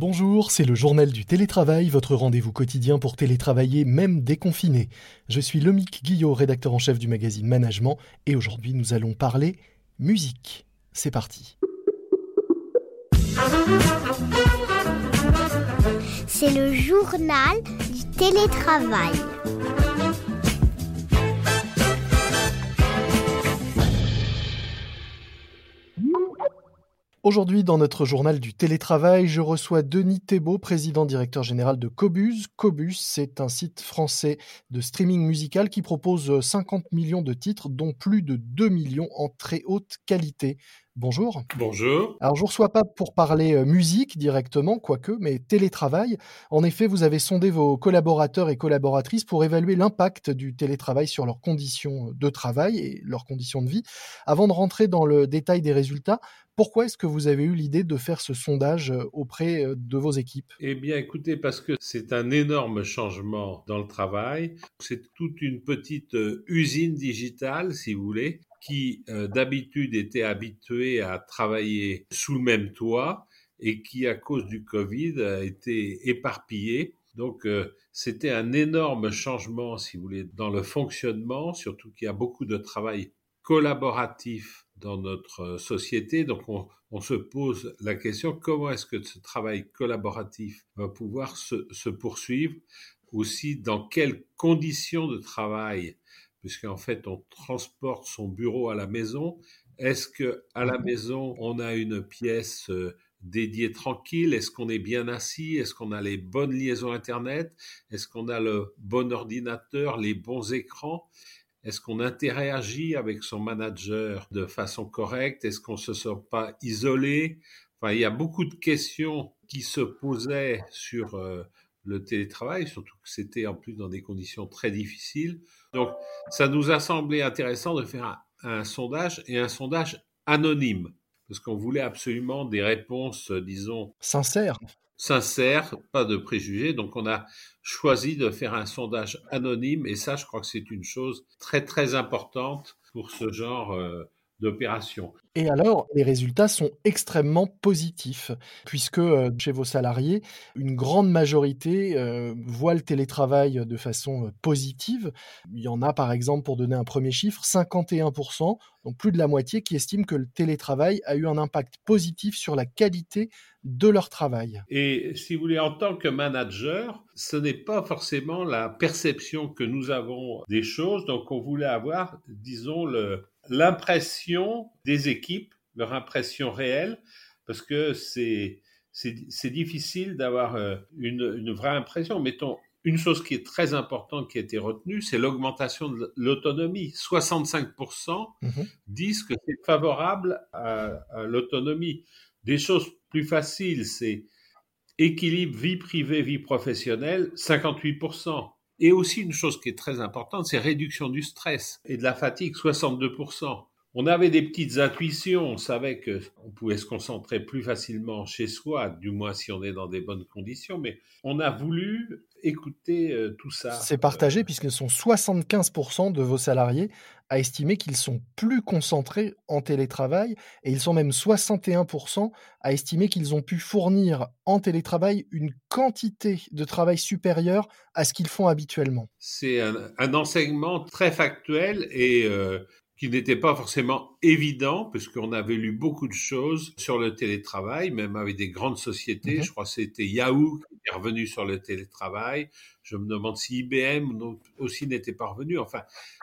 Bonjour, c'est le journal du télétravail, votre rendez-vous quotidien pour télétravailler même déconfiné. Je suis Lomic Guillot, rédacteur en chef du magazine Management, et aujourd'hui nous allons parler musique. C'est parti. C'est le journal du télétravail. Aujourd'hui, dans notre journal du télétravail, je reçois Denis Thébault, président directeur général de Cobus. Cobus, c'est un site français de streaming musical qui propose 50 millions de titres, dont plus de 2 millions en très haute qualité. Bonjour. Bonjour. Alors, je ne reçois pas pour parler euh, musique directement, quoique, mais télétravail. En effet, vous avez sondé vos collaborateurs et collaboratrices pour évaluer l'impact du télétravail sur leurs conditions de travail et leurs conditions de vie. Avant de rentrer dans le détail des résultats, pourquoi est-ce que vous avez eu l'idée de faire ce sondage euh, auprès euh, de vos équipes? Eh bien, écoutez, parce que c'est un énorme changement dans le travail. C'est toute une petite usine digitale, si vous voulez, qui euh, d'habitude était habitué à travailler sous le même toit et qui, à cause du Covid, a été éparpillé. Donc, euh, c'était un énorme changement, si vous voulez, dans le fonctionnement, surtout qu'il y a beaucoup de travail collaboratif dans notre société. Donc, on, se pose la question comment est-ce que ce travail collaboratif va pouvoir se poursuivre? Aussi dans quelles conditions de travail puisqu'en fait on transporte son bureau à la maison. Est-ce que à la mhm. maison on a une pièce euh, dédiée tranquille? Est-ce qu'on est bien assis? Est-ce qu'on a les bonnes liaisons Internet? Est-ce qu'on a le bon ordinateur, les bons écrans? Est-ce qu'on interagit avec son manager de façon correcte? Est-ce qu'on ne se sent pas isolé? Enfin, il y a beaucoup de questions qui se posaient sur euh, le télétravail, surtout que c'était en plus dans des conditions très difficiles. Donc, ça nous a semblé intéressant de faire un, sondage et un sondage anonyme, parce qu'on voulait absolument des réponses, disons... Sincères. Sincères, pas de préjugés. Donc, on a choisi de faire un sondage anonyme, et ça, je crois que c'est une chose très, très importante pour ce genre euh, Et alors, les résultats sont extrêmement positifs, puisque euh, chez vos salariés, une grande majorité euh, voit le télétravail de façon euh, positive. Il y en a, par exemple, pour donner un premier chiffre, 51%, donc plus de la moitié, qui estiment que le télétravail a eu un impact positif sur la qualité de leur travail. Et si vous voulez, en tant que manager, ce n'est pas forcément la perception que nous avons des choses, donc on voulait avoir, disons, l'impression des équipes, leur impression réelle, parce que c'est c'est difficile d'avoir euh, une, une, vraie impression. Mettons, une chose qui est très importante qui a été retenue, c'est l'augmentation de l'autonomie. 65% mhm. disent que c'est favorable à, à l'autonomie. Des choses plus faciles, c'est équilibre vie privée, vie professionnelle, 58%. Et aussi une chose qui est très importante, c'est réduction du stress et de la fatigue, 62%. On avait des petites intuitions, on savait qu'on pouvait se concentrer plus facilement chez soi, du moins si on est dans des bonnes conditions, mais on a voulu écouter euh, tout ça. C'est partagé puisque ce sont 75% de vos salariés à estimer qu'ils sont plus concentrés en télétravail et ils sont même 61% à estimer qu'ils ont pu fournir en télétravail une quantité de travail supérieure à ce qu'ils font habituellement. C'est un, enseignement très factuel et euh, qui n'était pas forcément évident, puisqu'on avait lu beaucoup de choses sur le télétravail, même avec des grandes sociétés. Mhm. Je crois que c'était Yahoo qui est revenu sur le télétravail. Je me demande si IBM aussi n'était pas revenu. Enfin,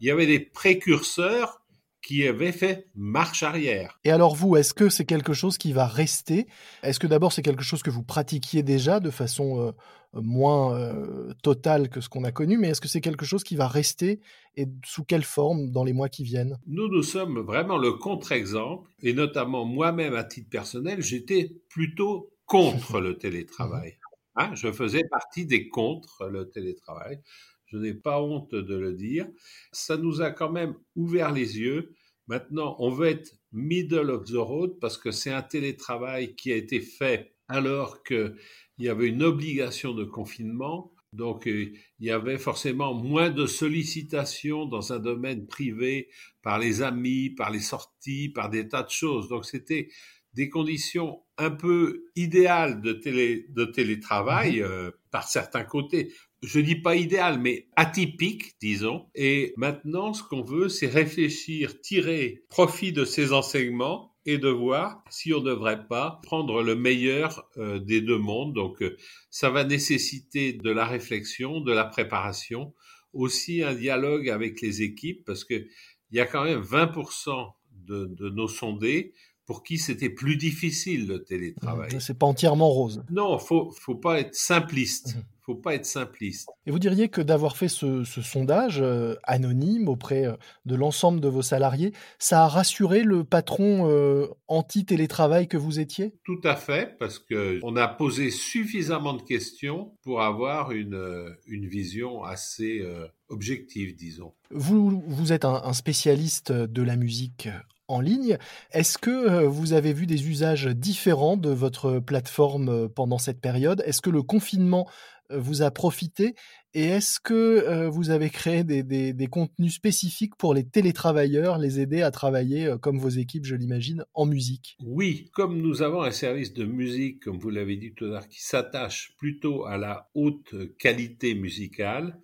il y avait des précurseurs qui avait fait marche arrière. Et alors vous, est-ce que c'est quelque chose qui va rester? Est-ce que d'abord c'est quelque chose que vous pratiquiez déjà de façon euh, moins euh, totale que ce qu'on a connu, mais est-ce que c'est quelque chose qui va rester et sous quelle forme dans les mois qui viennent? Nous, nous sommes vraiment le contre-exemple, et notamment moi-même à titre personnel, j'étais plutôt contre le télétravail. Hein, je faisais partie des contre le télétravail je n'ai pas honte de le dire, ça nous a quand même ouvert les yeux. Maintenant, on veut être middle of the road parce que c'est un télétravail qui a été fait alors qu'il y avait une obligation de confinement. Donc, euh, il y avait forcément moins de sollicitations dans un domaine privé par les amis, par les sorties, par des tas de choses. Donc, c'était des conditions un peu idéales de, télé, de télétravail, euh, par certains côtés. Je dis pas idéal, mais atypique, disons. Et maintenant, ce qu'on veut, c'est réfléchir, tirer profit de ces enseignements et de voir si on ne devrait pas prendre le meilleur euh, des deux mondes. Donc, euh, ça va nécessiter de la réflexion, de la préparation, aussi un dialogue avec les équipes, parce que il y a quand même 20% de, de nos sondés pour qui c'était plus difficile le télétravail. C'est pas entièrement rose. Non, faut faut pas être simpliste. Mmh. Faut pas être simpliste. Et vous diriez que d'avoir fait ce, sondage euh, anonyme auprès euh, de l'ensemble de vos salariés, ça a rassuré le patron euh, anti-télétravail que vous étiez? Tout à fait, parce que on a posé suffisamment de questions pour avoir une, une vision assez objective, disons. Vous, vous êtes un spécialiste de la musique en ligne. Est-ce que vous avez vu des usages différents de votre plateforme pendant cette période? Est-ce que le confinement vous a profité Et est-ce que vous avez créé des, contenus spécifiques pour les télétravailleurs, les aider à travailler comme vos équipes, je l'imagine, en musique? Oui, comme nous avons un service de musique, comme vous l'avez dit tout à l'heure, qui s'attache plutôt à la haute qualité musicale,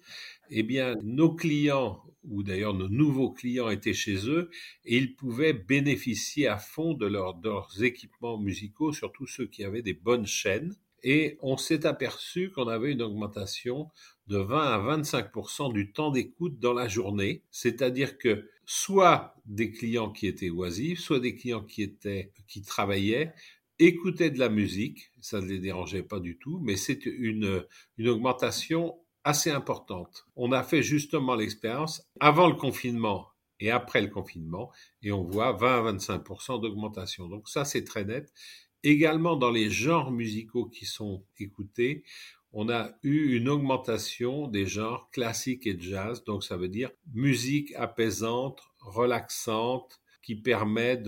eh bien, nos clients ou d'ailleurs nos nouveaux clients étaient chez eux et ils pouvaient bénéficier à fond de, leurs équipements musicaux, surtout ceux qui avaient des bonnes chaînes. Et on s'est aperçu qu'on avait une augmentation de 20 à 25% du temps d'écoute dans la journée, c'est-à-dire que soit des clients qui étaient oisifs, soit des clients qui étaient qui travaillaient écoutaient de la musique, ça ne les dérangeait pas du tout, mais c'est une, une augmentation assez importante. On a fait justement l'expérience avant le confinement et après le confinement, et on voit 20 à 25% d'augmentation. Donc ça, c'est très net. Également, dans les genres musicaux qui sont écoutés, on a eu une augmentation des genres classiques et jazz. Donc ça veut dire musique apaisante, relaxante, qui permet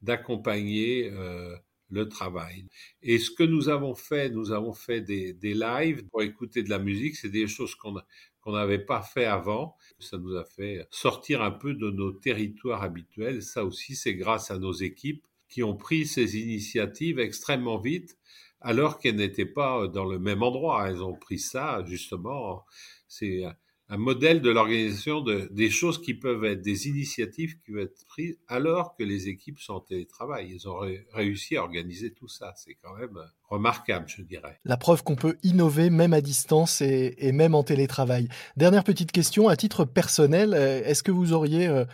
d'accompagner euh, le travail. Et ce que nous avons fait, nous avons fait des, des lives pour écouter de la musique. C'est des choses qu'on qu'on n'avait pas fait avant. Ça nous a fait sortir un peu de nos territoires habituels. Ça aussi, c'est grâce à nos équipes qui ont pris ces initiatives extrêmement vite, alors qu'elles n'étaient pas dans le même endroit. Elles ont pris ça, justement. C'est un modèle de l'organisation de, des choses qui peuvent être des initiatives qui peuvent être prises alors que les équipes sont en télétravail. Ils ont réussi à organiser tout ça. C'est quand même euh, remarquable, je dirais. La preuve qu'on peut innover même à distance et, même en télétravail. Dernière petite question, à titre personnel, euh, est-ce que vous auriez euh,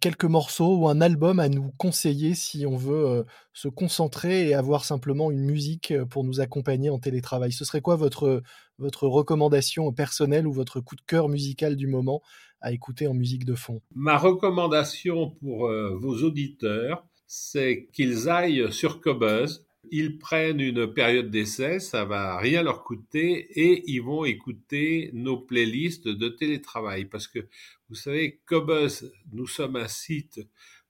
quelques morceaux ou un album à nous conseiller si on veut se concentrer et avoir simplement une musique pour nous accompagner en télétravail. Ce serait quoi votre votre recommandation personnelle ou votre coup de cœur musical du moment à écouter en musique de fond? Ma recommandation pour euh, vos auditeurs, c'est qu'ils aillent sur Cobuzz, ils prennent une période d'essai, ça va rien leur coûter et ils vont écouter nos playlists de télétravail. Parce que vous savez, Cobuzz, nous sommes un site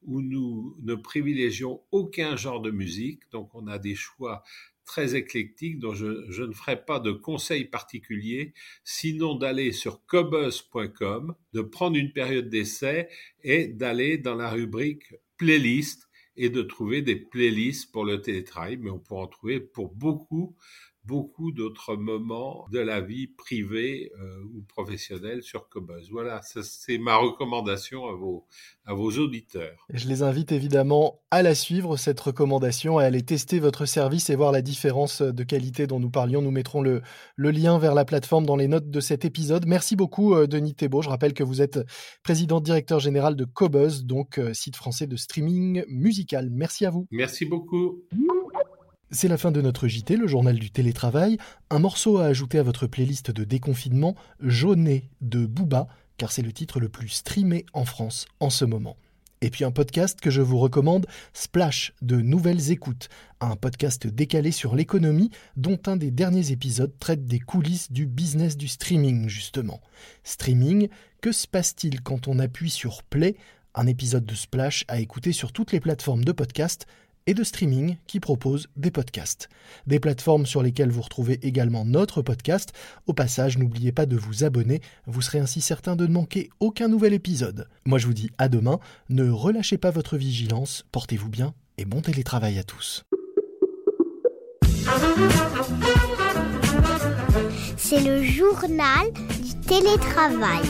où nous ne privilégions aucun genre de musique, donc on a des choix très éclectique dont je, ne ferai pas de conseils particuliers, sinon d'aller sur cobuzz.com, de prendre une période d'essai et d'aller dans la rubrique playlist et de trouver des playlists pour le télétravail, mais on pourra en trouver pour beaucoup beaucoup d'autres moments de la vie privée euh, ou professionnelle sur Cobuzz. Voilà, c'est ma recommandation à vos, à vos auditeurs. Je les invite évidemment à la suivre, cette recommandation, à aller tester votre service et voir la différence de qualité dont nous parlions. Nous mettrons le, le lien vers la plateforme dans les notes de cet épisode. Merci beaucoup, euh, Denis Thébault. Je rappelle que vous êtes président directeur général de Cobuzz, donc euh, site français de streaming musical. Merci à vous. Merci beaucoup. C'est la fin de notre JT, le journal du télétravail. Un morceau à ajouter à votre playlist de déconfinement, Jaunet de Booba, car c'est le titre le plus streamé en France en ce moment. Et puis un podcast que je vous recommande, Splash de Nouvelles Écoutes, un podcast décalé sur l'économie dont un des derniers épisodes traite des coulisses du business du streaming justement. Streaming, que se passe-t-il quand on appuie sur Play? Un épisode de Splash à écouter sur toutes les plateformes de podcast et de streaming qui proposent des podcasts. Des plateformes sur lesquelles vous retrouvez également notre podcast. Au passage, n'oubliez pas de vous abonner, vous serez ainsi certain de ne manquer aucun nouvel épisode. Moi je vous dis à demain, ne relâchez pas votre vigilance, portez-vous bien et bon télétravail à tous. C'est le journal du télétravail.